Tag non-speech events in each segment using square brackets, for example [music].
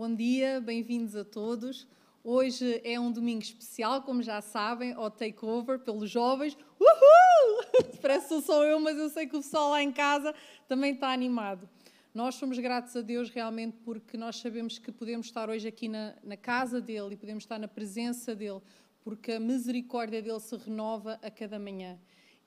Bom dia, bem-vindos a todos. Hoje é um domingo especial, como já sabem, ao takeover pelos jovens. Uhul! [laughs] Parece que sou eu, mas eu sei que o pessoal lá em casa também está animado. Nós somos gratos a Deus realmente porque nós sabemos que podemos estar hoje aqui na, na casa dele e podemos estar na presença dele, porque a misericórdia dele se renova a cada manhã.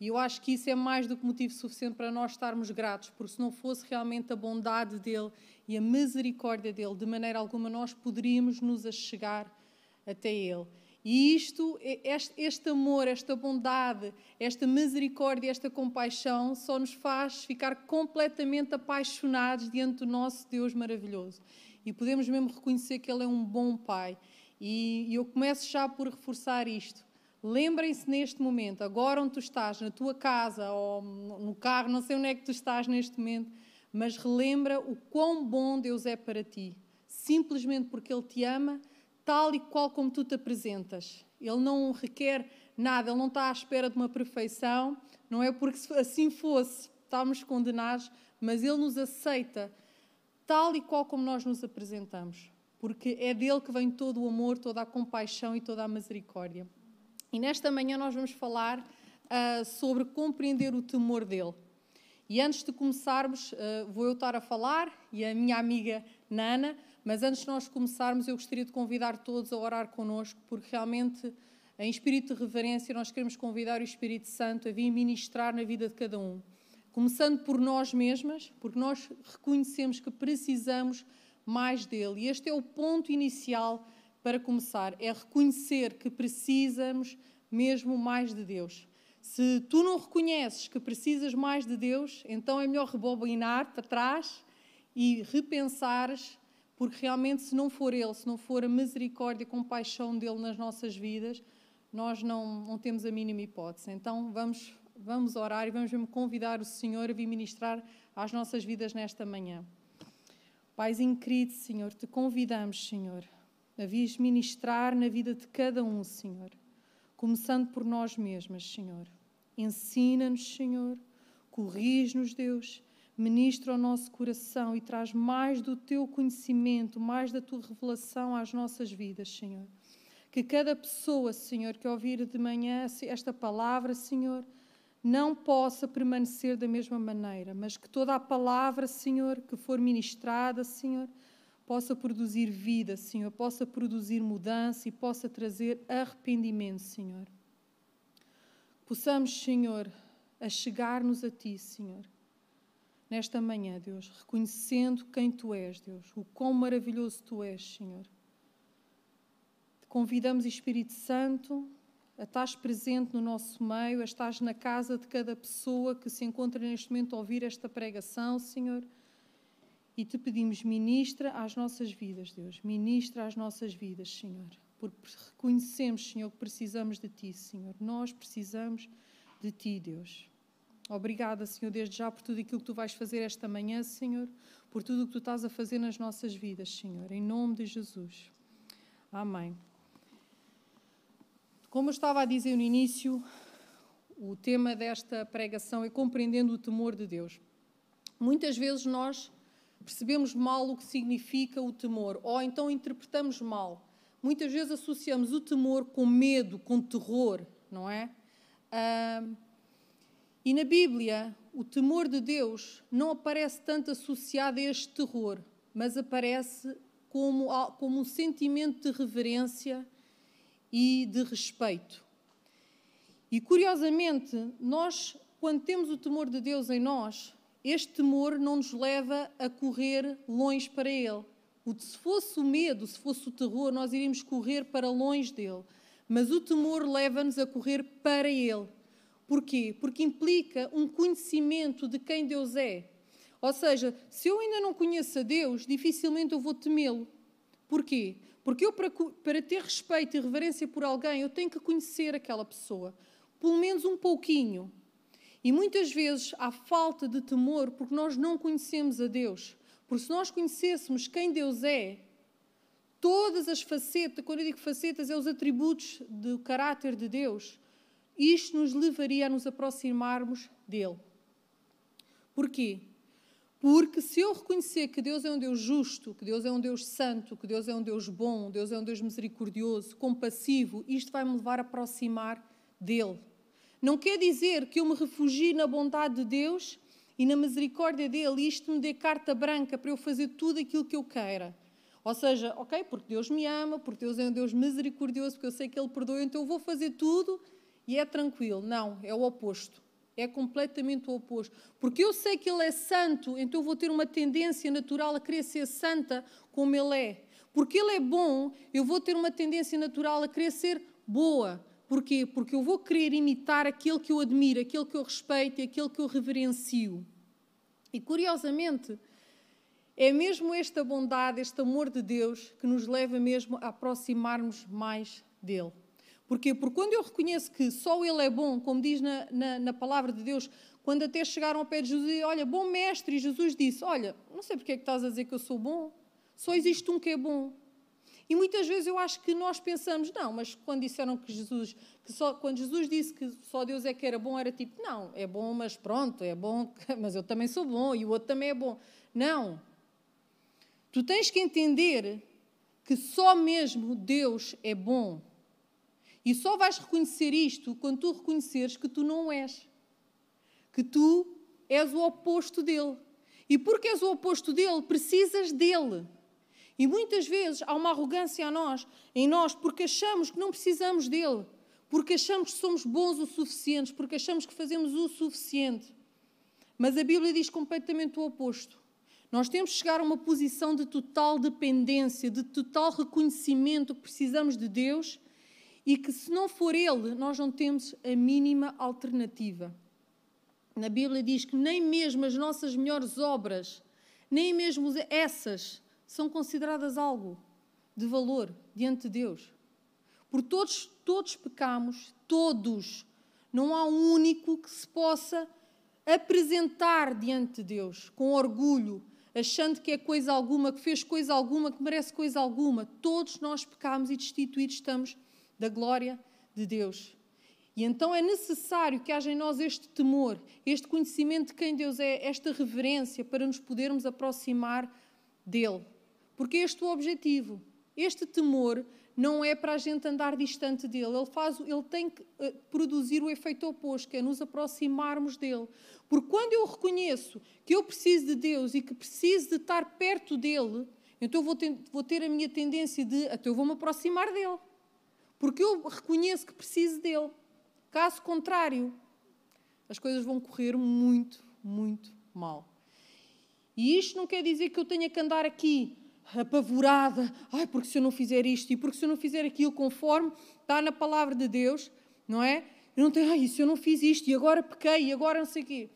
E eu acho que isso é mais do que motivo suficiente para nós estarmos gratos, porque se não fosse realmente a bondade dele e a misericórdia dele, de maneira alguma nós poderíamos nos achegar até ele. E isto, este, este, amor, esta bondade, esta misericórdia, esta compaixão só nos faz ficar completamente apaixonados diante do nosso Deus maravilhoso. E podemos mesmo reconhecer que Ele é um bom Pai. E, e eu começo já por reforçar isto. Lembrem-se neste momento, agora onde tu estás, na tua casa ou no carro, não sei onde é que tu estás neste momento, mas relembra o quão bom Deus é para ti. Simplesmente porque Ele te ama, tal e qual como tu te apresentas. Ele não requer nada, Ele não está à espera de uma perfeição, não é porque se assim fosse, estávamos condenados, mas Ele nos aceita tal e qual como nós nos apresentamos, porque é dele que vem todo o amor, toda a compaixão e toda a misericórdia. E nesta manhã nós vamos falar uh, sobre compreender o temor dele. E antes de começarmos, uh, vou eu estar a falar e a minha amiga Nana, mas antes de nós começarmos, eu gostaria de convidar todos a orar connosco, porque realmente, em espírito de reverência, nós queremos convidar o Espírito Santo a vir ministrar na vida de cada um. Começando por nós mesmas, porque nós reconhecemos que precisamos mais dele. E este é o ponto inicial para começar, é reconhecer que precisamos mesmo mais de Deus. Se tu não reconheces que precisas mais de Deus, então é melhor rebobinar para trás e repensares, porque realmente, se não for Ele, se não for a misericórdia e compaixão dele nas nossas vidas, nós não, não temos a mínima hipótese. Então vamos, vamos orar e vamos mesmo convidar o Senhor a vir ministrar às nossas vidas nesta manhã. Paizinho querido, Senhor, te convidamos, Senhor, a vis ministrar na vida de cada um, Senhor. Começando por nós mesmas, Senhor. Ensina-nos, Senhor. Corrige-nos, Deus. Ministra o nosso coração e traz mais do teu conhecimento, mais da tua revelação às nossas vidas, Senhor. Que cada pessoa, Senhor, que ouvir de manhã esta palavra, Senhor, não possa permanecer da mesma maneira, mas que toda a palavra, Senhor, que for ministrada, Senhor, possa produzir vida, Senhor, possa produzir mudança e possa trazer arrependimento, Senhor. Possamos, Senhor, a chegar-nos a Ti, Senhor, nesta manhã, Deus, reconhecendo quem Tu és, Deus, o quão maravilhoso Tu és, Senhor. Te convidamos, Espírito Santo, a estás presente no nosso meio, a estás na casa de cada pessoa que se encontra neste momento a ouvir esta pregação, Senhor e te pedimos, ministra às nossas vidas, Deus, ministra às nossas vidas, Senhor, porque reconhecemos, Senhor, que precisamos de Ti, Senhor. Nós precisamos de Ti, Deus. Obrigada, Senhor, desde já por tudo aquilo que Tu vais fazer esta manhã, Senhor, por tudo o que Tu estás a fazer nas nossas vidas, Senhor, em nome de Jesus. Amém. Como eu estava a dizer no início, o tema desta pregação é compreendendo o temor de Deus. Muitas vezes nós percebemos mal o que significa o temor, ou então interpretamos mal. Muitas vezes associamos o temor com medo, com terror, não é? e na Bíblia, o temor de Deus não aparece tanto associado a este terror, mas aparece como, como um sentimento de reverência e de respeito. E curiosamente, nós, quando temos o temor de Deus em nós, este temor não nos leva a correr longe para Ele. Se fosse o medo, se fosse o terror, nós iríamos correr para longe dele. Mas o temor leva-nos a correr para Ele. Porquê? Porque implica um conhecimento de quem Deus é. Ou seja, se eu ainda não conheço a Deus, dificilmente eu vou temê-lo. Porquê? Porque eu, para, para ter respeito e reverência por alguém, eu tenho que conhecer aquela pessoa. Pelo menos um pouquinho. E muitas vezes há falta de temor porque nós não conhecemos a Deus. Porque se nós conhecêssemos quem Deus é, todas as facetas, quando eu digo facetas, é os atributos do caráter de Deus, isto nos levaria a nos aproximarmos dele. Porquê? Porque se eu reconhecer que Deus é um Deus justo, que Deus é um Deus santo, que Deus é um Deus bom, Deus é um Deus misericordioso, compassivo, isto vai me levar a aproximar dele. Não quer dizer que eu me refugie na bondade de Deus e na misericórdia dele e isto me dê carta branca para eu fazer tudo aquilo que eu queira. Ou seja, ok, porque Deus me ama, porque Deus é um Deus misericordioso, porque eu sei que Ele perdoa, então eu vou fazer tudo e é tranquilo. Não, é o oposto. É completamente o oposto. Porque eu sei que Ele é santo, então eu vou ter uma tendência natural a querer ser santa como Ele é. Porque Ele é bom, eu vou ter uma tendência natural a querer ser boa. Porquê? Porque eu vou querer imitar aquele que eu admiro, aquele que eu respeito e aquele que eu reverencio. E curiosamente, é mesmo esta bondade, este amor de Deus que nos leva mesmo a aproximarmos mais dele. Porquê? Porque quando eu reconheço que só Ele é bom, como diz na, na, na palavra de Deus, quando até chegaram ao pé de Jesus e olha, bom mestre, e Jesus disse, olha, não sei porque é que estás a dizer que eu sou bom, só existe um que é bom. E muitas vezes eu acho que nós pensamos, não, mas quando disseram que Jesus, que só, quando Jesus disse que só Deus é que era bom, era tipo, não, é bom, mas pronto, é bom, [laughs] mas eu também sou bom e o outro também é bom. Não, Tu tens que entender que só mesmo Deus é bom. E só vais reconhecer isto quando tu reconheceres que tu não és. Que tu és o oposto dele. E porque és o oposto dele, precisas dele. E muitas vezes há uma arrogância a nós, em nós, porque achamos que não precisamos dele, porque achamos que somos bons o suficiente, porque achamos que fazemos o suficiente. Mas a Bíblia diz completamente o oposto. Nós temos que chegar a uma posição de total dependência, de total reconhecimento que precisamos de Deus e que, se não for Ele, nós não temos a mínima alternativa. Na Bíblia diz que nem mesmo as nossas melhores obras, nem mesmo essas, são consideradas algo de valor diante de Deus. Por todos, todos pecamos, todos. Não há um único que se possa apresentar diante de Deus com orgulho, achando que é coisa alguma, que fez coisa alguma, que merece coisa alguma. Todos nós pecamos e destituídos estamos da glória de Deus. E então é necessário que haja em nós este temor, este conhecimento de quem Deus é, esta reverência para nos podermos aproximar dele. Porque este é o objetivo. Este temor não é para a gente andar distante dele. Ele, faz, ele tem que eh, produzir o efeito oposto, que é nos aproximarmos dele. Porque quando eu reconheço que eu preciso de Deus e que preciso de estar perto dele, então eu vou ter, vou ter a minha tendência de até eu vou me aproximar dele. Porque eu reconheço que preciso dele. Caso contrário, as coisas vão correr muito, muito mal. E isto não quer dizer que eu tenha que andar aqui apavorada, ai, porque se eu não fizer isto e porque se eu não fizer aquilo conforme está na palavra de Deus, não é? Eu não tenho, ai, se eu não fiz isto e agora pequei e agora não sei o quê.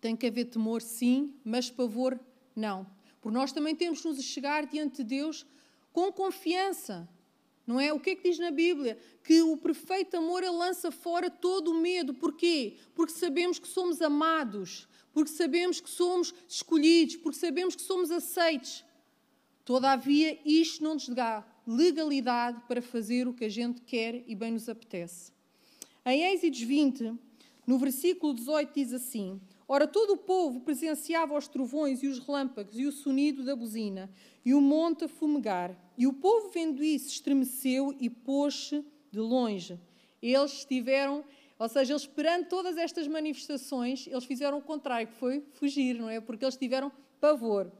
Tem que haver temor, sim, mas pavor, não. Porque nós também temos que nos chegar diante de Deus com confiança, não é? O que é que diz na Bíblia? Que o perfeito amor lança fora todo o medo. Porquê? Porque sabemos que somos amados, porque sabemos que somos escolhidos, porque sabemos que somos aceitos. Todavia, isto não nos dá legalidade para fazer o que a gente quer e bem nos apetece. Em Êxodos 20, no versículo 18, diz assim: Ora, todo o povo presenciava os trovões e os relâmpagos e o sonido da buzina e o monte a fumegar. E o povo, vendo isso, estremeceu e pôs-se de longe. Eles estiveram, ou seja, eles perante todas estas manifestações, eles fizeram o contrário, que foi fugir, não é? Porque eles tiveram pavor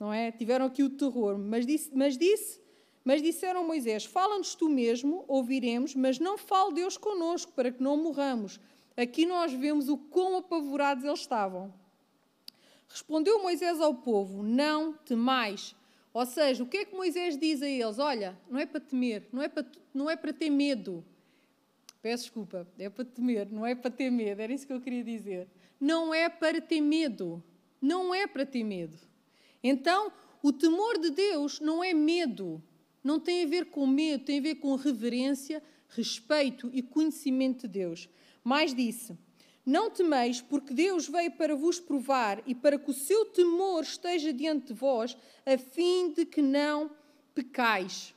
não é? Tiveram aqui o terror, mas disse, mas disse, mas disseram Moisés: Fala-nos tu mesmo, ouviremos, mas não fale Deus conosco, para que não morramos. Aqui nós vemos o quão apavorados eles estavam. Respondeu Moisés ao povo: Não temais. Ou seja, o que é que Moisés diz a eles? Olha, não é para temer, não é para, não é para ter medo. Peço desculpa, é para temer, não é para ter medo, era isso que eu queria dizer. Não é para ter medo, não é para ter medo. Então, o temor de Deus não é medo, não tem a ver com medo, tem a ver com reverência, respeito e conhecimento de Deus. Mais disse: Não temeis, porque Deus veio para vos provar e para que o seu temor esteja diante de vós, a fim de que não pecais.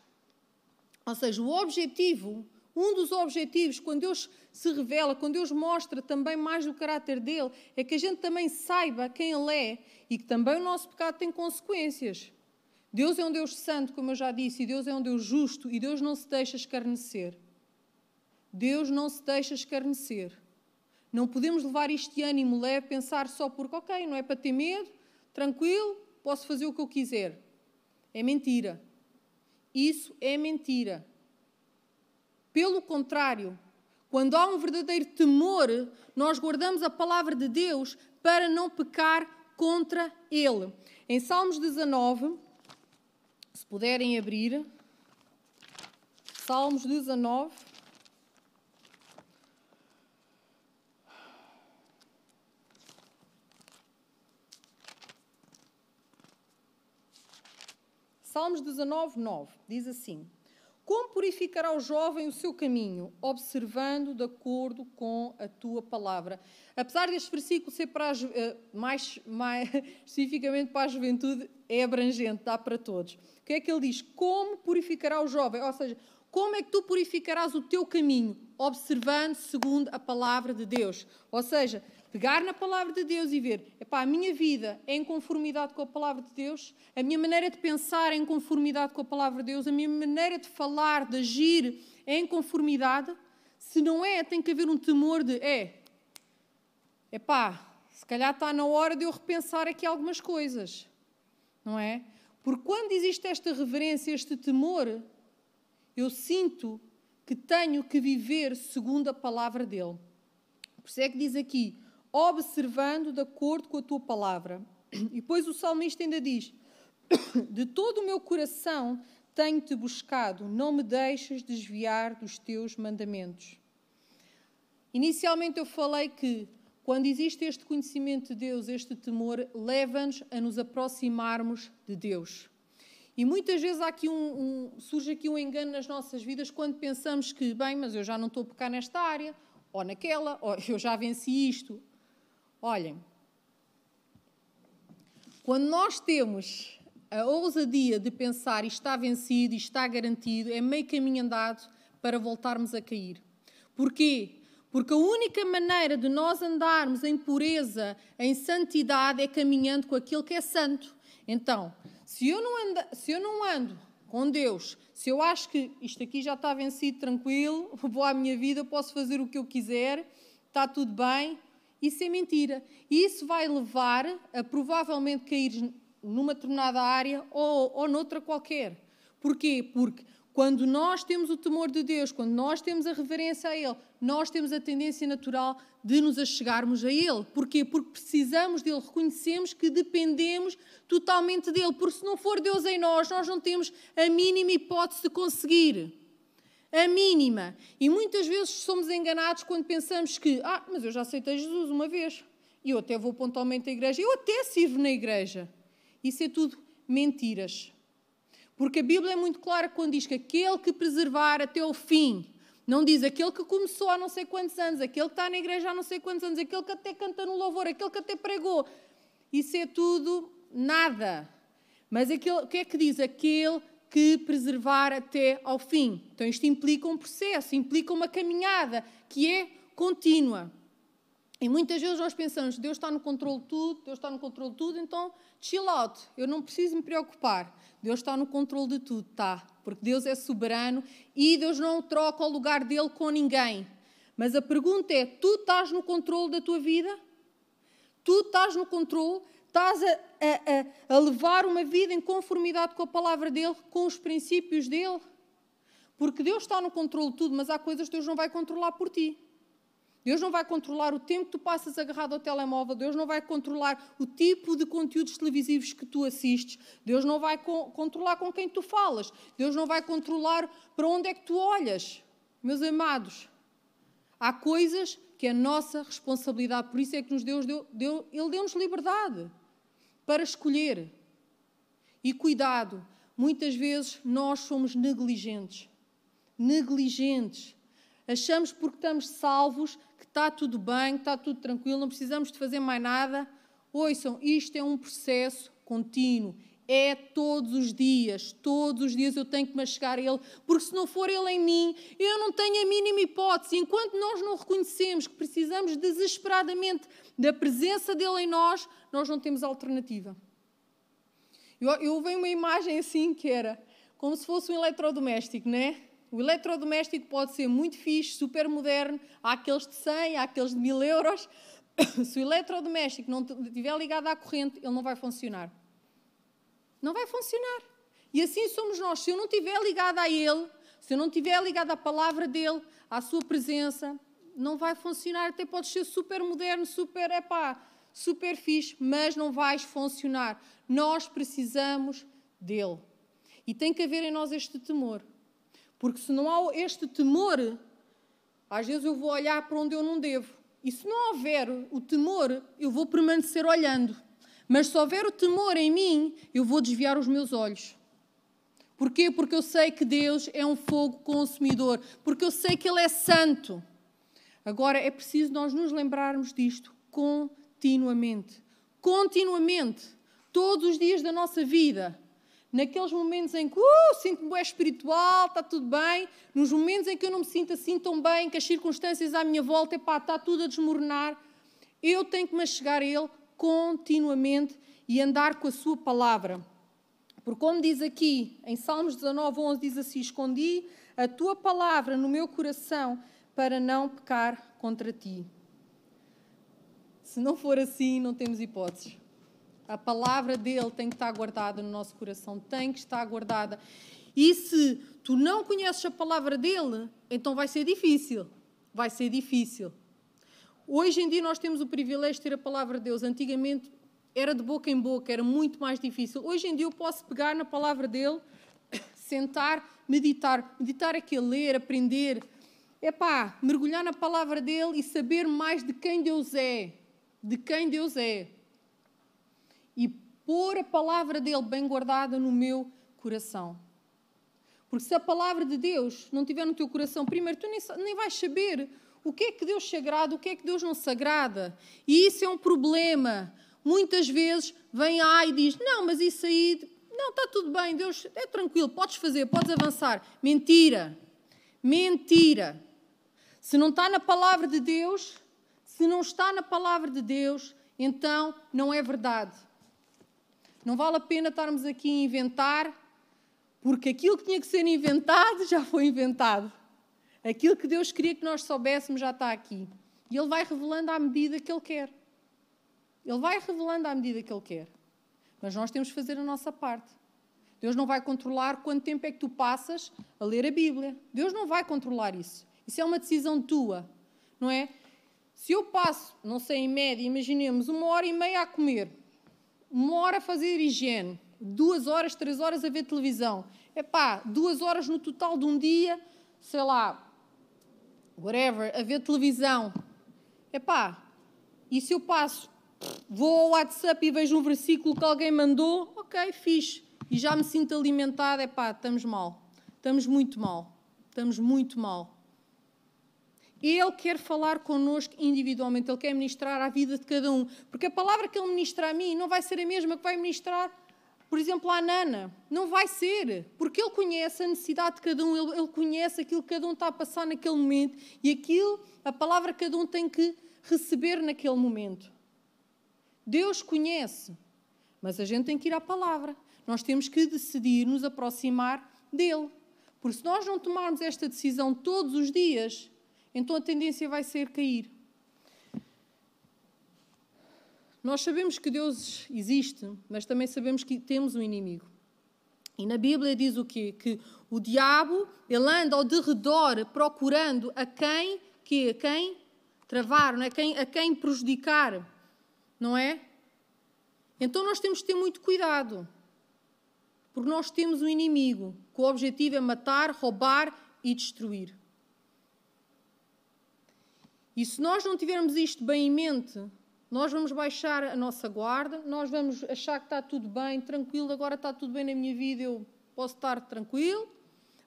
Ou seja, o objetivo, Um dos objetivos, quando Deus se revela, quando Deus mostra também mais do caráter dele, é que a gente também saiba quem ele é e que também o nosso pecado tem consequências. Deus é um Deus santo, como eu já disse, e Deus é um Deus justo, e Deus não se deixa escarnecer. Deus não se deixa escarnecer. Não podemos levar este ânimo leve, pensar só porque, ok, não é para ter medo, tranquilo, posso fazer o que eu quiser. É mentira. Isso é mentira. Pelo contrário, quando há um verdadeiro temor, nós guardamos a palavra de Deus para não pecar contra Ele. Em Salmos 19, se puderem abrir, Salmos 19. Salmos 19, 9 diz assim: Como purificará o jovem o seu caminho, observando de acordo com a tua palavra? Apesar deste versículo ser para a, eh, mais, mais [laughs] especificamente para a juventude, é abrangente, dá para todos. O que é que ele diz? Como purificará o jovem? Ou seja, como é que tu purificarás o teu caminho? Observando segundo a palavra de Deus. Ou seja, pegar na palavra de Deus e ver, epá, a minha vida é em conformidade com a palavra de Deus, a minha maneira de pensar é em conformidade com a palavra de Deus, a minha maneira de falar, de agir é em conformidade. Se não é, tem que haver um temor de, é, epá, se calhar está na hora de eu repensar aqui algumas coisas, não é? Porque quando existe esta reverência, este temor, eu sinto que tenho que viver segundo a palavra dele. Por isso é que diz aqui: observando de acordo com a tua palavra. E depois o salmista ainda diz: [coughs] De todo o meu coração tenho-te buscado, não me deixes desviar dos teus mandamentos. Inicialmente eu falei que quando existe este conhecimento de Deus, este temor, leva-nos a nos aproximarmos de Deus. E muitas vezes aqui um, um, surge aqui um engano nas nossas vidas quando pensamos que, bem, mas eu já não estou a pecar nesta área, ou naquela, ou [laughs] eu já venci isto, Olhem, quando nós temos a ousadia de pensar isto está vencido, isto está garantido, é meio caminho andado para voltarmos a cair. Porquê? Porque a única maneira de nós andarmos em pureza, em santidade, é caminhando com aquilo que é santo. Então, se eu não ando, se eu não ando com Deus, se eu acho que isto aqui já está vencido, tranquilo, [laughs] vou à minha vida, posso fazer o que eu quiser, está tudo bem, isso é mentira. E isso vai levar a provavelmente cair numa determinada área ou, ou noutra qualquer. Porquê? Porque quando nós temos o temor de Deus, quando nós temos a reverência a Ele, nós temos a tendência natural de nos achegarmos a Ele. Porquê? Porque precisamos dele, reconhecemos que dependemos totalmente dele. Porque se não for Deus em nós, nós não temos a mínima hipótese de conseguir a mínima. E muitas vezes somos enganados quando pensamos que, ah, mas eu já aceitei Jesus uma vez, e eu até vou pontualmente à igreja, eu até sirvo na igreja. Isso é tudo mentiras. Porque a Bíblia é muito clara quando diz que aquele que preservar até ao fim, não diz aquele que começou há não sei quantos anos, aquele que está na igreja há não sei quantos anos, aquele que até canta no louvor, aquele que até pregou. Isso é tudo nada. Mas aquele, o que é que diz? Aquele que preservar até ao fim. Então, isto implica um processo, implica uma caminhada que é contínua. E muitas vezes nós pensamos, Deus está no controle de tudo, Deus está no controle de tudo, então chill out, eu não preciso me preocupar. Deus está no controle de tudo, tá? Porque Deus é soberano e Deus não troca o lugar dele com ninguém. Mas a pergunta é: tu estás no controle da tua vida? Tu estás no controle Estás a, a, a, levar uma vida em conformidade com a palavra dele, com os princípios dele? Porque Deus está no controle de tudo, mas há coisas que Deus não vai controlar por ti. Deus não vai controlar o tempo que tu passas agarrado ao telemóvel, Deus não vai controlar o tipo de conteúdos televisivos que tu assistes, Deus não vai co controlar com quem tu falas, Deus não vai controlar para onde é que tu olhas. Meus amados, há coisas que é nossa responsabilidade, por isso é que nos Deus deu, deu Ele deu-nos liberdade para escolher. E cuidado, muitas vezes nós somos negligentes. Negligentes. Achamos porque estamos salvos que está tudo bem, que está tudo tranquilo, não precisamos de fazer mais nada. Ouçam, isto é um processo contínuo. É todos os dias, todos os dias eu tenho que me Ele, porque se não for Ele em mim, eu não tenho a mínima hipótese. Enquanto nós não reconhecemos que precisamos desesperadamente da presença dEle em nós, nós não temos alternativa. Eu, eu uma imagem assim que era como se fosse um eletrodoméstico, né? O eletrodoméstico pode ser muito fixe, super moderno, há aqueles de 100, há aqueles de 1000 euros. [coughs] Se o eletrodoméstico não estiver ligado à corrente, ele não vai funcionar. Não vai funcionar. E assim somos nós. Se eu não estiver ligado a Ele, se eu não estiver ligado à palavra dEle, à Sua presença, não vai funcionar. Até pode ser super moderno, super, epá, super fixe, mas não vais funcionar. Nós precisamos dEle. E tem que haver em nós este temor. Porque se não há este temor, às vezes eu vou olhar para onde eu não devo. E se não houver o temor, eu vou permanecer olhando. Mas se houver o temor em mim, eu vou desviar os meus olhos. Porquê? Porque eu sei que Deus é um fogo consumidor. Porque eu sei que Ele é santo. Agora é preciso nós nos lembrarmos disto continuamente. Continuamente. Todos os dias da nossa vida. Naqueles momentos em que uh, sinto-me bem espiritual, está tudo bem. Nos momentos em que eu não me sinto assim tão bem, que as circunstâncias à minha volta, epá, está tudo a desmoronar. Eu tenho que me chegar a Ele continuamente e andar com a Sua palavra. Porque, como diz aqui, em Salmos 19, 11, diz assim: Escondi a tua palavra no meu coração para não pecar contra ti. Se não for assim, não temos hipóteses. A palavra dele tem que estar guardada no nosso coração, tem que estar guardada. E se tu não conheces a palavra dele, então vai ser difícil. Vai ser difícil. Hoje em dia nós temos o privilégio de ter a palavra de Deus. Antigamente era de boca em boca, era muito mais difícil. Hoje em dia eu posso pegar na palavra dele, [coughs] sentar, meditar. Meditar é que ler, aprender. É pá, mergulhar na palavra dele e saber mais de quem Deus é. De quem Deus é. E pôr a palavra dele bem guardada no meu coração. Porque se a palavra de Deus não estiver no teu coração, primeiro tu nem, nem vais saber o que é que Deus se agrada, o que é que Deus não se agrada. E isso é um problema. Muitas vezes vem a e diz: Não, mas isso aí, não, está tudo bem, Deus é tranquilo, podes fazer, podes avançar. Mentira. Mentira. Se não está na palavra de Deus, se não está na palavra de Deus, então não é verdade. Não vale a pena estarmos aqui a inventar, porque aquilo que tinha que ser inventado [laughs] já foi inventado. Aquilo que Deus queria que nós soubéssemos já está aqui. E Ele vai revelando à medida que Ele quer. Ele vai revelando à medida que Ele quer. Mas nós temos que fazer a nossa parte. Deus não vai controlar quanto tempo é que tu passas a ler a Bíblia. Deus não vai controlar isso. Isso é uma decisão tua, não é? Se eu passo, não sei, em média, imaginemos, uma hora e meia a comer, uma hora a fazer higiene, duas horas, três horas a ver televisão, é pá, duas horas no total de um dia, sei lá, whatever, a ver televisão. Epá, e se eu passo, vou ao WhatsApp e vejo um versículo que alguém mandou, ok, fixe, e já me sinto alimentada, epá, estamos mal. Estamos muito mal. Estamos muito mal. Ele quer falar connosco individualmente, Ele quer ministrar à vida de cada um. Porque a palavra que Ele ministra a mim não vai ser a mesma que vai ministrar por exemplo, a Nana, não vai ser, porque ele conhece a necessidade de cada um, ele, ele, conhece aquilo que cada um está a passar naquele momento e aquilo, a palavra que cada um tem que receber naquele momento. Deus conhece, mas a gente tem que ir à palavra. Nós temos que decidir nos aproximar dele. Porque se nós não tomarmos esta decisão todos os dias, então a tendência vai ser cair. Nós sabemos que Deus existe, mas também sabemos que temos um inimigo. E na Bíblia diz o quê? Que o diabo, ele anda ao derredor procurando a quem, que a quem travar, não é? Quem, a quem prejudicar, não é? Então nós temos que ter muito cuidado, porque nós temos um inimigo, que o objetivo é matar, roubar e destruir. E se nós não tivermos isto bem em mente, nós vamos baixar a nossa guarda, nós vamos achar que está tudo bem, tranquilo, agora está tudo bem na minha vida, eu posso estar tranquilo.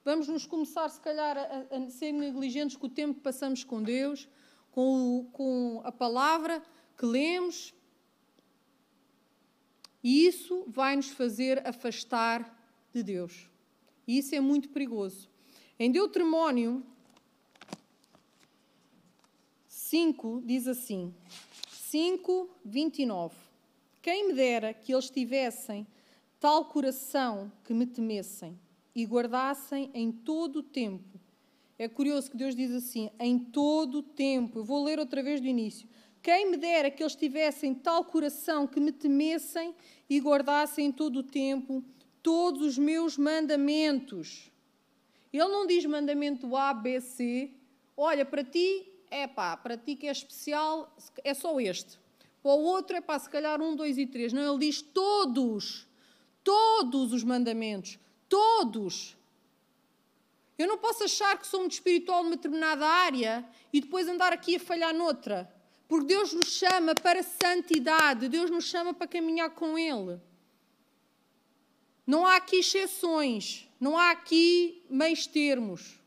Vamos nos começar, se calhar, a, a ser negligentes com o tempo que passamos com Deus, com, o, com a palavra que lemos. E isso vai nos fazer afastar de Deus. E isso é muito perigoso. Em Deuteronômio 5 diz assim: 5, 29. Quem me dera que eles tivessem tal coração que me temessem e guardassem em todo o tempo. É curioso que Deus diz assim: em todo o tempo. Eu vou ler outra vez do início. Quem me dera que eles tivessem tal coração que me temessem e guardassem em todo o tempo todos os meus mandamentos. Ele não diz mandamento A, B, C. Olha, para ti, é pá, para ti que é especial, é só este. Para o outro é pá, se calhar um, dois e três. Não, ele diz todos, todos os mandamentos, todos. Eu não posso achar que sou muito espiritual numa determinada área e depois andar aqui a falhar noutra. Porque Deus nos chama para santidade, Deus nos chama para caminhar com Ele. Não há aqui exceções, não há aqui meios termos.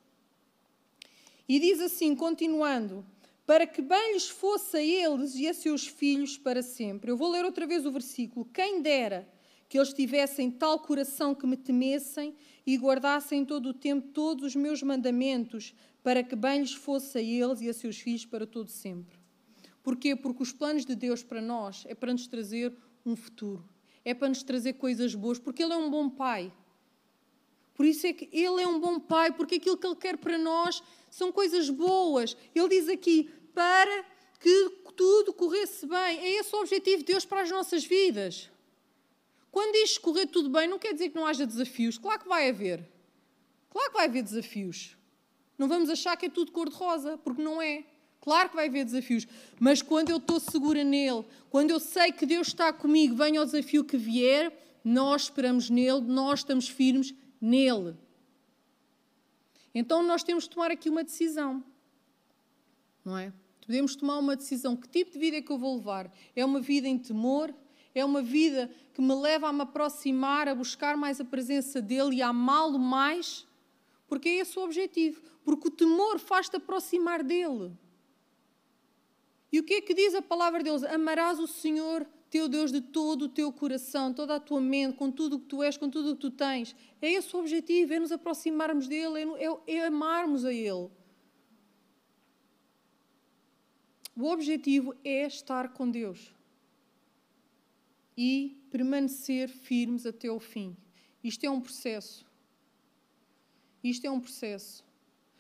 E diz assim, continuando: para que bem lhes fosse a eles e a seus filhos para sempre. Eu vou ler outra vez o versículo. Quem dera que eles tivessem tal coração que me temessem e guardassem todo o tempo todos os meus mandamentos, para que bem lhes fosse a eles e a seus filhos para todo sempre. Porquê? Porque os planos de Deus para nós é para nos trazer um futuro é para nos trazer coisas boas, porque Ele é um bom Pai. Por isso é que Ele é um bom Pai, porque aquilo que Ele quer para nós são coisas boas. Ele diz aqui: para que tudo corresse bem. É esse o objetivo de Deus para as nossas vidas. Quando diz correr tudo bem, não quer dizer que não haja desafios. Claro que vai haver. Claro que vai haver desafios. Não vamos achar que é tudo cor-de-rosa, porque não é. Claro que vai haver desafios, mas quando eu estou segura nele, quando eu sei que Deus está comigo, venha o desafio que vier, nós esperamos nele, nós estamos firmes nele. Então nós temos de tomar aqui uma decisão, não é? Podemos tomar uma decisão. Que tipo de vida é que eu vou levar? É uma vida em temor? É uma vida que me leva a me aproximar, a buscar mais a presença dele e a amá-lo mais? Porque é esse o objetivo. Porque o temor faz-te aproximar dele. E o que é que diz a palavra de Deus? Amarás o Senhor teu Deus de todo o teu coração, toda a tua mente, com tudo o que tu és, com tudo o que tu tens. É esse o objetivo, é nos aproximarmos dele, é, é, é amarmos a ele. O objetivo é estar com Deus e permanecer firmes até o fim. Isto é um processo. Isto é um processo.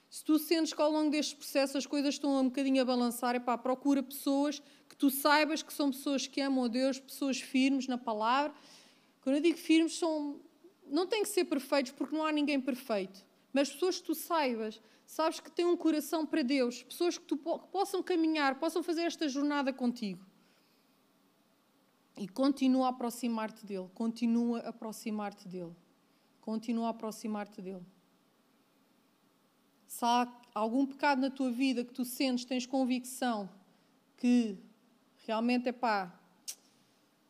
Se tu sentes que ao longo deste processo as coisas estão um bocadinho a balançar, é pá, procura pessoas tu saibas que são pessoas que amam a Deus, pessoas firmes na palavra. Quando eu digo firmes, são, não têm que ser perfeitos, porque não há ninguém perfeito. Mas pessoas que tu saibas, sabes que têm um coração para Deus, pessoas que, tu, que possam caminhar, possam fazer esta jornada contigo. E continua a aproximar-te dele, continua a aproximar-te dele, continua a aproximar-te dele. Se há algum pecado na tua vida que tu sentes, tens convicção que realmente é pá,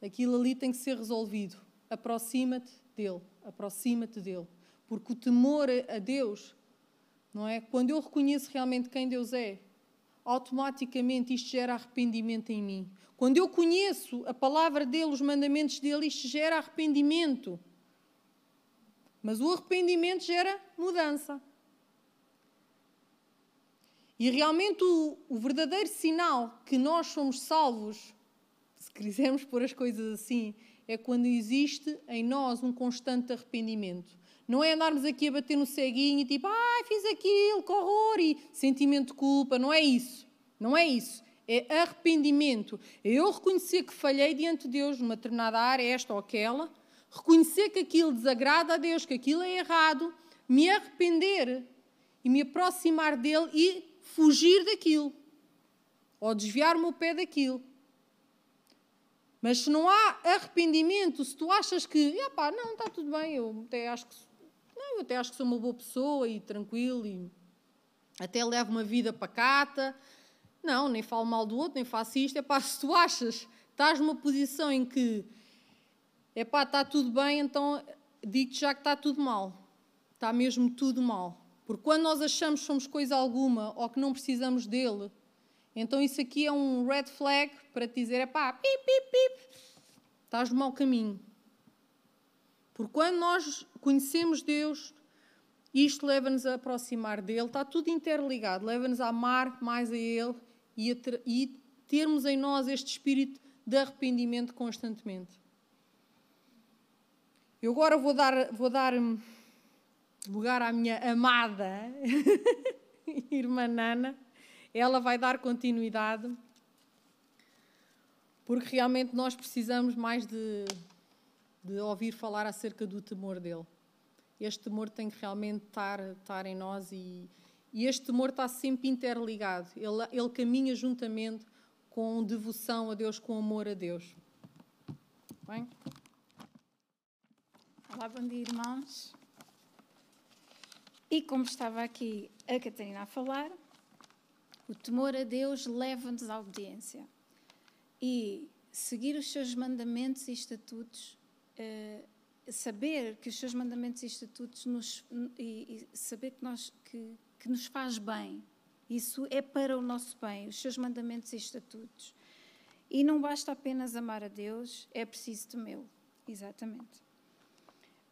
aquilo ali tem que ser resolvido, aproxima-te dele, aproxima-te dele. Porque o temor a Deus, não é? Quando eu reconheço realmente quem Deus é, automaticamente isto gera arrependimento em mim. Quando eu conheço a palavra dele, os mandamentos dele, isto gera arrependimento. Mas o arrependimento gera mudança. E realmente o, o verdadeiro sinal que nós somos salvos, se quisermos pôr as coisas assim, é quando existe em nós um constante arrependimento. Não é andarmos aqui a bater no ceguinho e tipo, ai, ah, fiz aquilo, que horror, e sentimento de culpa. Não é isso. Não é isso. É arrependimento. É eu reconhecer que falhei diante de Deus numa determinada área, esta ou aquela, reconhecer que aquilo desagrada a Deus, que aquilo é errado, me arrepender e me aproximar dele e fugir daquilo ou desviar o pé daquilo. Mas se não há arrependimento, se tu achas que, pá, não, está tudo bem, eu até acho que não, eu até acho que sou uma boa pessoa e tranquilo e até levo uma vida pacata. Não, nem falo mal do outro, nem faço isto. É pá, se tu achas, estás numa posição em que é pá, está tudo bem, então digo-te já que está tudo mal. Está mesmo tudo mal. Porque quando nós achamos que somos coisa alguma ou que não precisamos dele, então isso aqui é um red flag para te dizer, é pá, pip, pip, pip, estás no mau caminho. Porque quando nós conhecemos Deus, isto leva-nos a aproximar dele, está tudo interligado, leva-nos a amar mais a Ele e, a ter, e termos em nós este espírito de arrependimento constantemente. Eu agora vou dar, vou dar lugar à minha amada [laughs] irmã Nana. Ela vai dar continuidade, porque realmente nós precisamos mais de, de ouvir falar acerca do temor dele. Este temor tem que realmente estar, estar em nós e, e este temor está sempre interligado. Ele, ele caminha juntamente com devoção a Deus, com amor a Deus. Bem? Olá, bom dia, irmãos. E como estava aqui a Catarina a falar, o temor a Deus leva-nos à obediência. E seguir os seus mandamentos e estatutos, uh, saber que os seus mandamentos e estatutos nos, e, e saber que, nós, que, que nos faz bem, isso é para o nosso bem, os seus mandamentos e estatutos. E não basta apenas amar a Deus, é preciso temê-lo. Exatamente.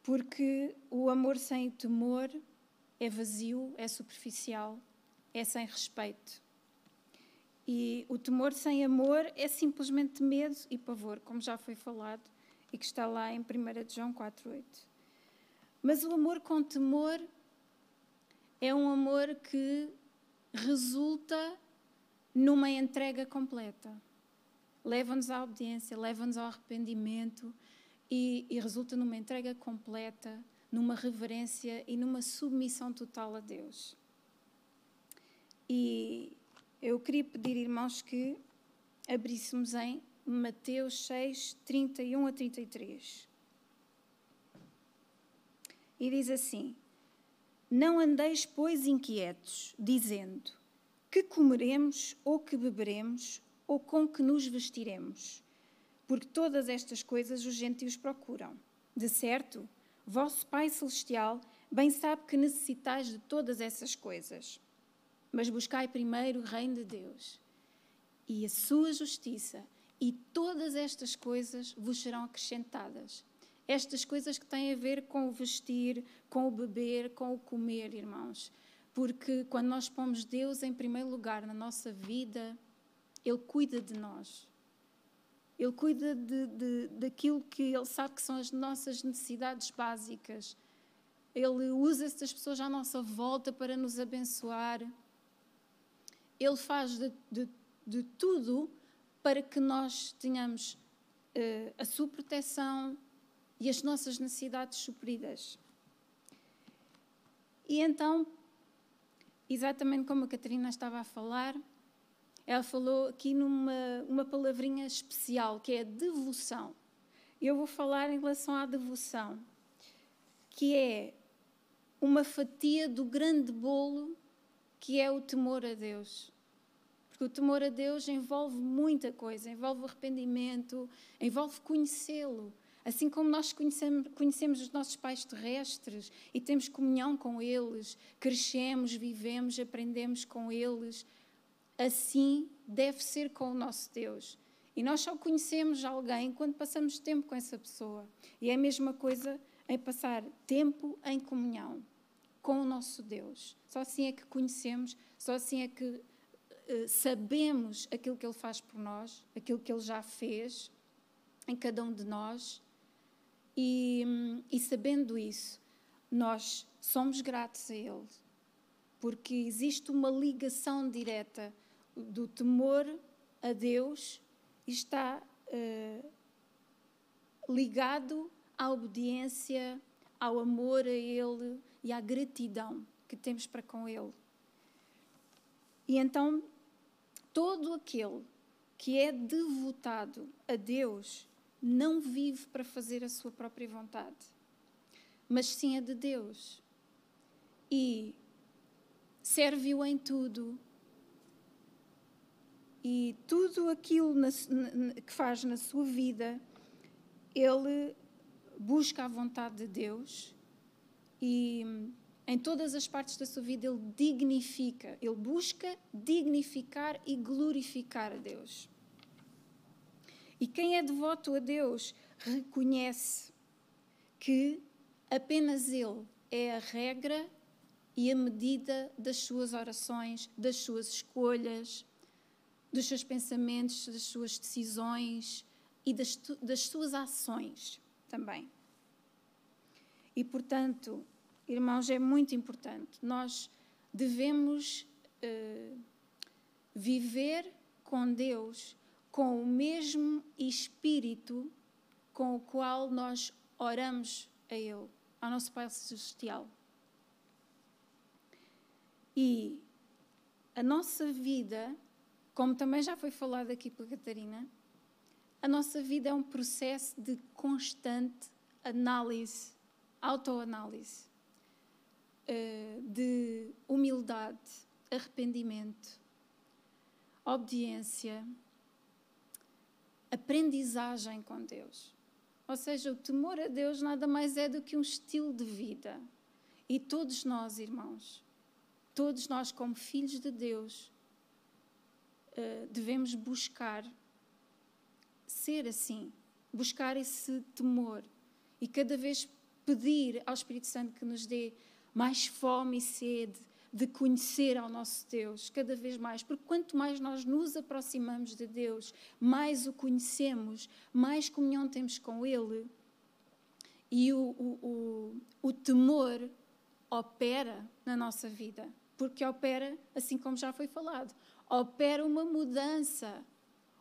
Porque o amor sem temor é vazio, é superficial, é sem respeito. E o temor sem amor é simplesmente medo e pavor, como já foi falado e que está lá em 1 João 4,8. Mas o amor com temor é um amor que resulta numa entrega completa. Leva-nos à obediência, leva-nos ao arrependimento e, e resulta numa entrega completa, numa reverência e numa submissão total a Deus. E eu queria pedir, irmãos, que abríssemos em Mateus 6, 31 a 33. E diz assim: Não andeis, pois, inquietos, dizendo: Que comeremos, ou que beberemos, ou com que nos vestiremos? Porque todas estas coisas os gentios procuram. De certo, vosso Pai Celestial bem sabe que necessitais de todas essas coisas. Mas buscai primeiro o reino de Deus e a sua justiça, e todas estas coisas vos serão acrescentadas. Estas coisas que têm a ver com o vestir, com o beber, com o comer, irmãos. Porque quando nós pomos Deus em primeiro lugar na nossa vida, Ele cuida de nós. Ele cuida de, de, daquilo que Ele sabe que são as nossas necessidades básicas. Ele usa essas pessoas à nossa volta para nos abençoar. Ele faz de, de, de tudo para que nós tenhamos uh, a sua proteção e as nossas necessidades supridas. E então, exatamente como a Catarina estava a falar, ela falou aqui numa uma palavrinha especial, que é devoção. Eu vou falar em relação à devoção, que é uma fatia do grande bolo que é o temor a Deus. Porque o temor a Deus envolve muita coisa, envolve arrependimento, envolve conhecê-lo. Assim como nós conhecemos, conhecemos, os nossos pais terrestres e temos comunhão com eles, crescemos, vivemos, aprendemos com eles, assim deve ser com o nosso Deus. E nós só conhecemos alguém quando passamos tempo com essa pessoa. E é a mesma coisa em passar tempo em comunhão com o nosso Deus. Só assim é que conhecemos, só assim é que uh, sabemos aquilo que Ele faz por nós, aquilo que Ele já fez em cada um de nós. E, e sabendo isso, nós somos gratos a Ele, porque existe uma ligação direta do temor a Deus está uh, ligado à obediência, ao amor a Ele e à gratidão que temos para com Ele. E então, todo aquele que é devotado a Deus não vive para fazer a sua própria vontade, mas sim a de Deus. E serve-o em tudo. E tudo aquilo na, na, que faz na sua vida, ele busca a vontade de Deus e em todas as partes da sua vida ele dignifica, ele busca dignificar e glorificar a Deus. E quem é devoto a Deus reconhece que apenas Ele é a regra e a medida das suas orações, das suas escolhas, dos seus pensamentos, das suas decisões e das, das suas ações também. E, portanto, irmãos, é muito importante. Nós devemos uh, viver com Deus com o mesmo espírito com o qual nós oramos a Ele, ao nosso Pai Celestial. E a nossa vida, como também já foi falado aqui pela Catarina, a nossa vida é um processo de constante análise, autoanálise, eh, de humildade, arrependimento, obediência, aprendizagem com Deus. Ou seja, o temor a Deus nada mais é do que um estilo de vida. E todos nós, irmãos, todos nós, como filhos de Deus, eh, devemos buscar ser assim, buscar esse temor e cada vez pedir ao Espírito Santo que nos dê mais fome e sede de conhecer ao nosso Deus cada vez mais, porque quanto mais nós nos aproximamos de Deus, mais o conhecemos, mais comunhão temos com Ele. E o, o, o, o temor opera na nossa vida, porque opera, assim como já foi falado, opera uma mudança,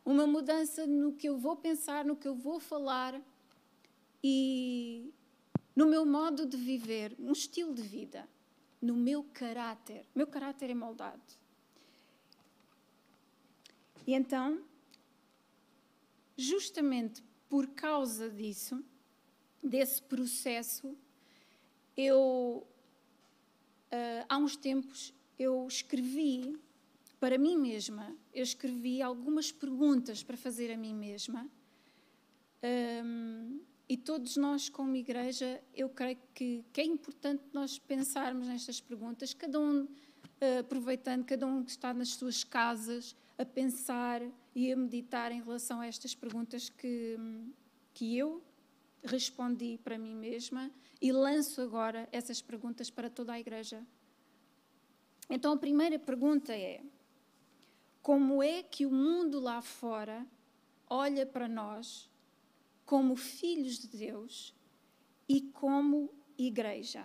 uma mudança no que eu vou pensar, no que eu vou falar e no meu modo de viver, um estilo de vida no meu caráter. Meu caráter é moldado. E então, justamente por causa disso, desse processo, eu, uh, há uns tempos, eu escrevi para mim mesma, eu escrevi algumas perguntas para fazer a mim mesma. Um, e todos nós, como igreja, eu creio que, que é importante nós pensarmos nestas perguntas, cada um uh, aproveitando, cada um que está nas suas casas, a pensar e a meditar em relação a estas perguntas que, que eu respondi para mim mesma e lanço agora essas perguntas para toda a igreja. Então, a primeira pergunta é: como é que o mundo lá fora olha para nós? como filhos de Deus e como igreja.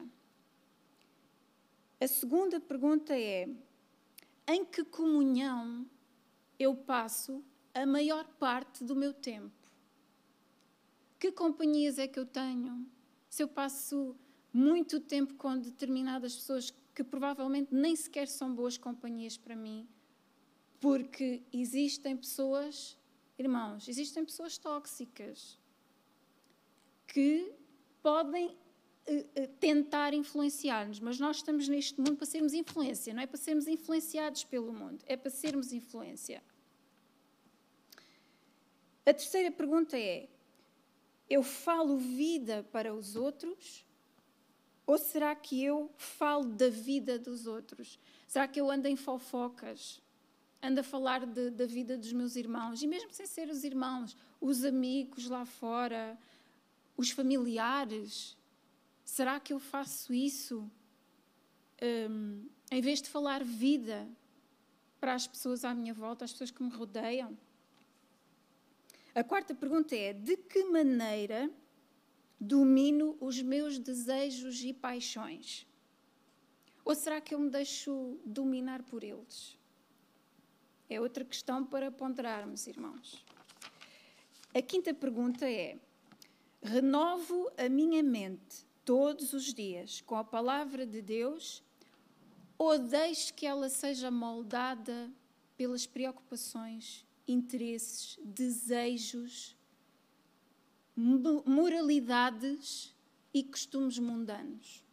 A segunda pergunta é: em que comunhão eu passo a maior parte do meu tempo? Que companhias é que eu tenho? Se eu passo muito tempo com determinadas pessoas que provavelmente nem sequer são boas companhias para mim, porque existem pessoas, irmãos, existem pessoas tóxicas que podem uh, uh, tentar influenciar-nos, mas nós estamos neste mundo para sermos influência, não é para sermos influenciados pelo mundo, é para sermos influência. A terceira pergunta é: eu falo vida para os outros? Ou será que eu falo da vida dos outros? Será que eu ando em fofocas? Ando a falar de, da vida dos meus irmãos? E mesmo sem ser os irmãos, os amigos lá fora, os familiares? Será que eu faço isso um, em vez de falar vida para as pessoas à minha volta, as pessoas que me rodeiam? A quarta pergunta é: de que maneira domino os meus desejos e paixões? Ou será que eu me deixo dominar por eles? É outra questão para ponderarmos, irmãos. A quinta pergunta é: Renovo a minha mente todos os dias com a palavra de Deus ou deixo que ela seja moldada pelas preocupações, interesses, desejos, moralidades e costumes mundanos?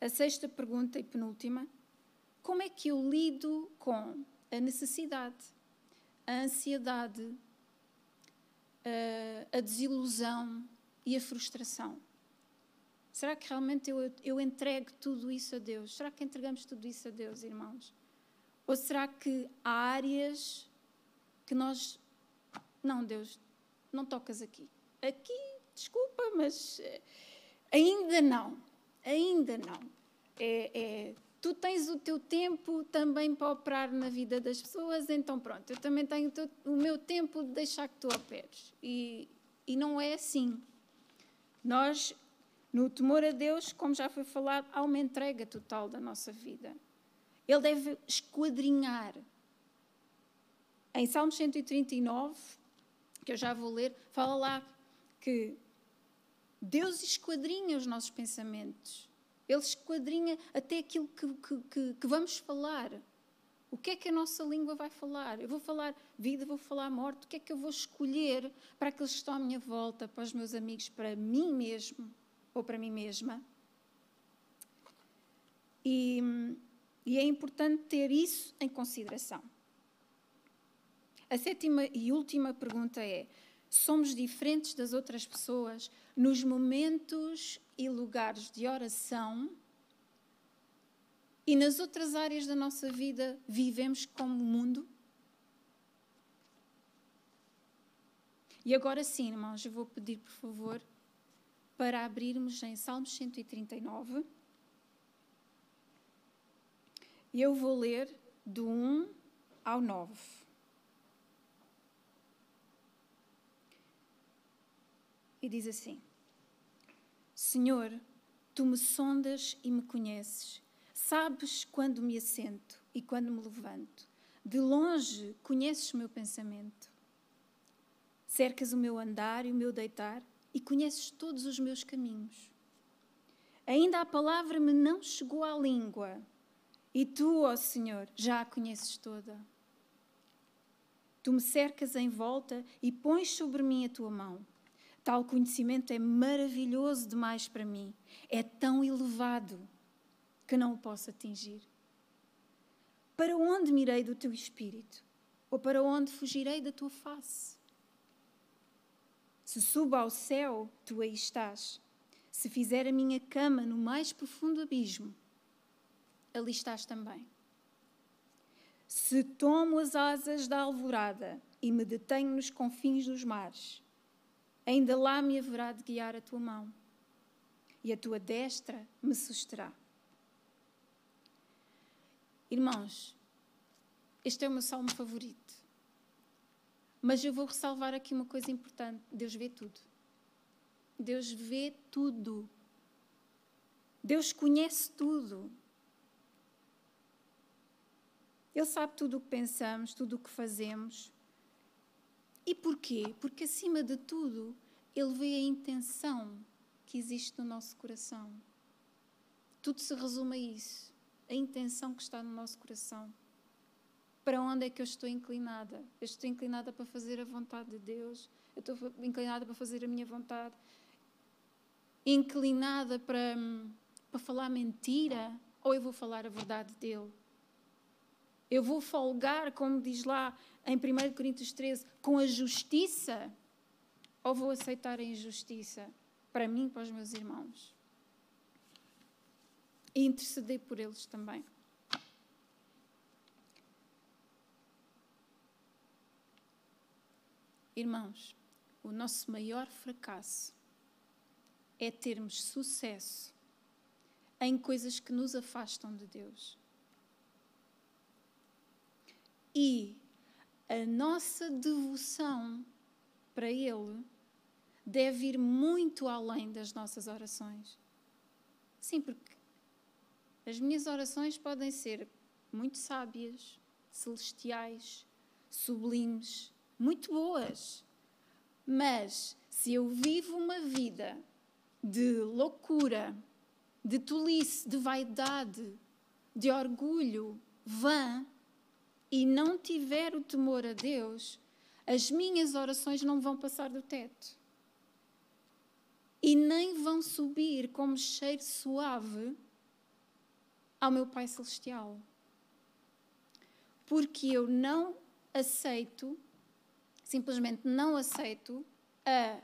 A sexta pergunta e penúltima: como é que eu lido com a necessidade, a ansiedade, a desilusão e a frustração? Será que realmente eu, eu entrego tudo isso a Deus? Será que entregamos tudo isso a Deus, irmãos? Ou será que há áreas que nós. Não, Deus, não tocas aqui. Aqui, desculpa, mas eh, ainda não. Ainda não. É, é, tu tens o teu tempo também para operar na vida das pessoas, então pronto, eu também tenho o, teu, o meu tempo de deixar que tu operes. E, e não é assim. Nós, no temor a Deus, como já foi falado, há uma entrega total da nossa vida. Ele deve esquadrinhar. Em Salmos 139, que eu já vou ler, fala lá que Deus esquadrinha os nossos pensamentos. Ele esquadrinha até aquilo que, que, que, vamos falar. O que é que a nossa língua vai falar? Eu vou falar vida, vou falar morte. O que é que eu vou escolher para aqueles que estão à minha volta, para os meus amigos, para mim mesmo ou para mim mesma? E, e é importante ter isso em consideração. A sétima e última pergunta é: somos diferentes das outras pessoas nos momentos e lugares de oração e nas outras áreas da nossa vida vivemos como o mundo? E agora sim, irmãos, eu vou pedir, por favor, para abrirmos em Salmos 139. E eu vou ler do 1 ao 9. E diz assim: Senhor, tu me sondas e me conheces. Sabes quando me assento e quando me levanto. De longe conheces o meu pensamento. Cercas o meu andar e o meu deitar e conheces todos os meus caminhos. Ainda a palavra me não chegou à língua, e tu, ó Senhor, já a conheces toda. Tu me cercas em volta e pões sobre mim a tua mão. Tal conhecimento é maravilhoso demais para mim, é tão elevado que não o posso atingir. Para onde mirei do teu espírito? Ou para onde fugirei da tua face? Se subo ao céu, tu aí estás. Se fizer a minha cama no mais profundo abismo, ali estás também. Se tomo as asas da alvorada e me detenho nos confins dos mares, ainda lá me haverá de guiar a tua mão, e a tua destra me susterá. Irmãos, este é o meu salmo favorito. Mas eu vou ressalvar aqui uma coisa importante: Deus vê tudo. Deus vê tudo. Deus conhece tudo. Ele sabe tudo o que pensamos, tudo o que fazemos. E porquê? Porque, acima de tudo, Ele vê a intenção que existe no nosso coração. Tudo se resume a isso. A intenção que está no nosso coração. Para onde é que eu estou inclinada? Eu estou inclinada para fazer a vontade de Deus. Eu estou inclinada para fazer a minha vontade. Inclinada para, para falar mentira? Ou eu vou falar a verdade dele? Eu vou folgar, como diz lá em 1 Coríntios 13, com a justiça? Ou vou aceitar a injustiça para mim e para os meus irmãos? E interceder por eles também. Irmãos, o nosso maior fracasso é termos sucesso em coisas que nos afastam de Deus. E a nossa devoção para Ele deve ir muito além das nossas orações. Sim, porque as minhas orações podem ser muito sábias, celestiais, sublimes, muito boas. Mas se eu vivo uma vida de loucura, de tolice, de vaidade, de orgulho vã, e não tiver o temor a Deus, as minhas orações não vão passar do teto. E nem vão subir como cheiro suave ao meu Pai Celestial. Porque eu não aceito, simplesmente não aceito, a,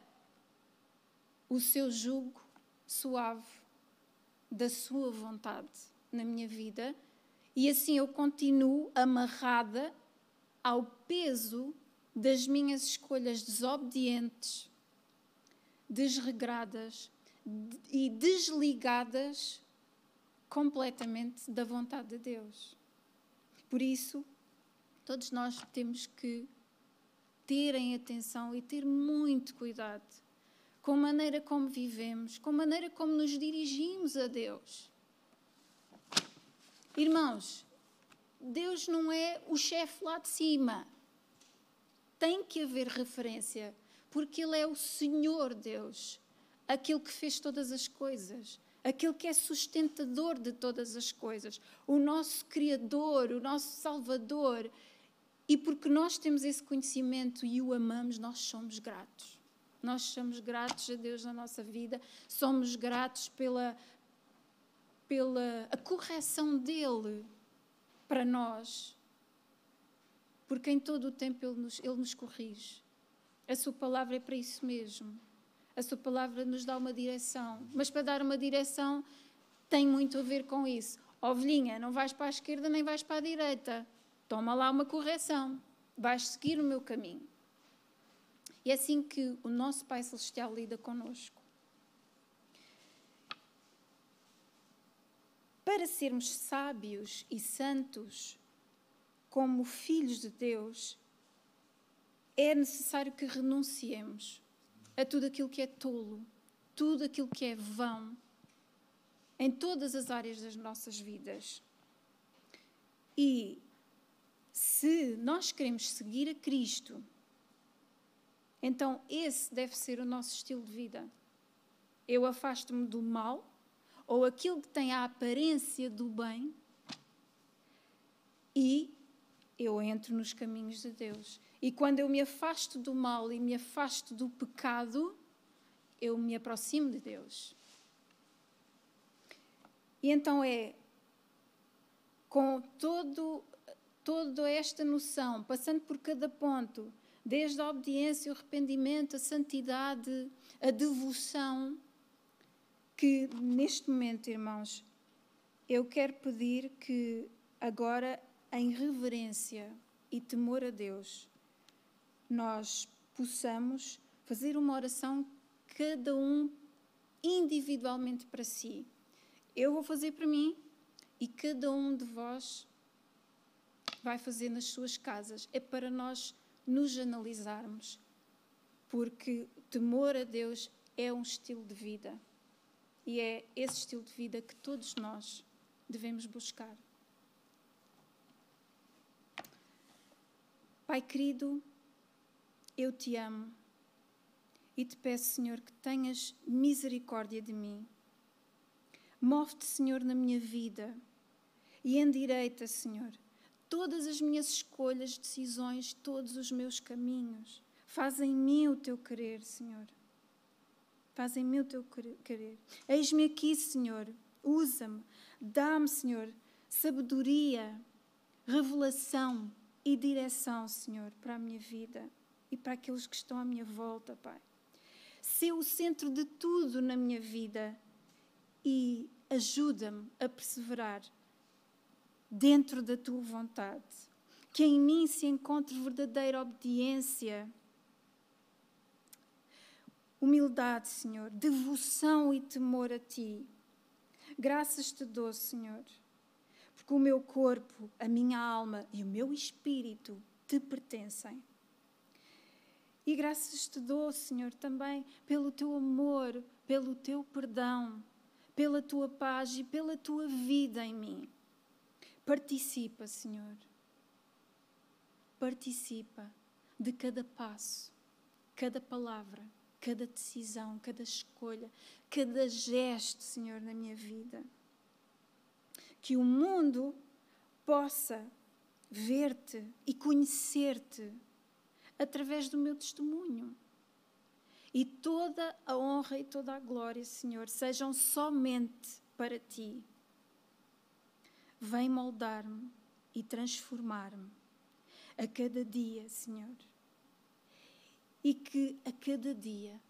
o seu jugo suave da sua vontade na minha vida e assim eu continuo amarrada ao peso das minhas escolhas desobedientes, desregradas e desligadas completamente da vontade de Deus. Por isso, todos nós temos que terem atenção e ter muito cuidado com a maneira como vivemos, com a maneira como nos dirigimos a Deus. Irmãos, Deus não é o chefe lá de cima. Tem que haver referência, porque Ele é o Senhor Deus, aquele que fez todas as coisas, aquele que é sustentador de todas as coisas, o nosso Criador, o nosso Salvador. E porque nós temos esse conhecimento e o amamos, nós somos gratos. Nós somos gratos a Deus na nossa vida, somos gratos pela, pela a correção dele para nós, porque em todo o tempo ele nos, ele nos corrige. A sua palavra é para isso mesmo. A sua palavra nos dá uma direção, mas para dar uma direção tem muito a ver com isso. Ovelhinha, não vais para a esquerda nem vais para a direita. Toma lá uma correção. Vais seguir o meu caminho. E é assim que o nosso Pai Celestial lida conosco. Para sermos sábios e santos, como filhos de Deus, é necessário que renunciemos a tudo aquilo que é tolo, tudo aquilo que é vão, em todas as áreas das nossas vidas. E se nós queremos seguir a Cristo, então esse deve ser o nosso estilo de vida. Eu afasto-me do mal, ou aquilo que tem a aparência do bem, e eu entro nos caminhos de Deus. E quando eu me afasto do mal e me afasto do pecado, eu me aproximo de Deus. E então é com todo, toda esta noção, passando por cada ponto, desde a obediência, o arrependimento, a santidade, a devoção, que neste momento, irmãos, eu quero pedir que agora, em reverência e temor a Deus, nós possamos fazer uma oração cada um individualmente para si. Eu vou fazer para mim e cada um de vós vai fazer nas suas casas. É para nós nos analisarmos, porque temor a Deus é um estilo de vida e é esse estilo de vida que todos nós devemos buscar. Pai querido, eu te amo e te peço, Senhor, que tenhas misericórdia de mim. Move-te, Senhor, na minha vida e endireita, Senhor, todas as minhas escolhas, decisões, todos os meus caminhos. Faz em mim o teu querer, Senhor. Faz em mim o teu querer. Eis-me aqui, Senhor. Usa-me. Dá-me, Senhor, sabedoria, revelação e direção, Senhor, para a minha vida e para aqueles que estão à minha volta, Pai. Ser o centro de tudo na minha vida e ajuda-me a perseverar dentro da tua vontade. Que em mim se encontre verdadeira obediência, humildade, Senhor, devoção e temor a ti. Graças te dou, Senhor, porque o meu corpo, a minha alma e o meu espírito te pertencem. E graças te dou, Senhor, também pelo teu amor, pelo teu perdão, pela tua paz e pela tua vida em mim. Participa, Senhor. Participa de cada passo, cada palavra, cada decisão, cada escolha, cada gesto, Senhor, na minha vida. Que o mundo possa ver-te e conhecer-te através do meu testemunho. E toda a honra e toda a glória, Senhor, sejam somente para ti. Vem moldar-me e transformar-me a cada dia, Senhor. E que a cada dia,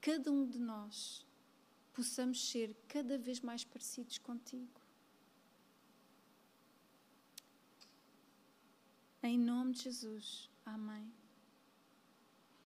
cada um de nós, possamos ser cada vez mais parecidos contigo. Em nome de Jesus. Amém.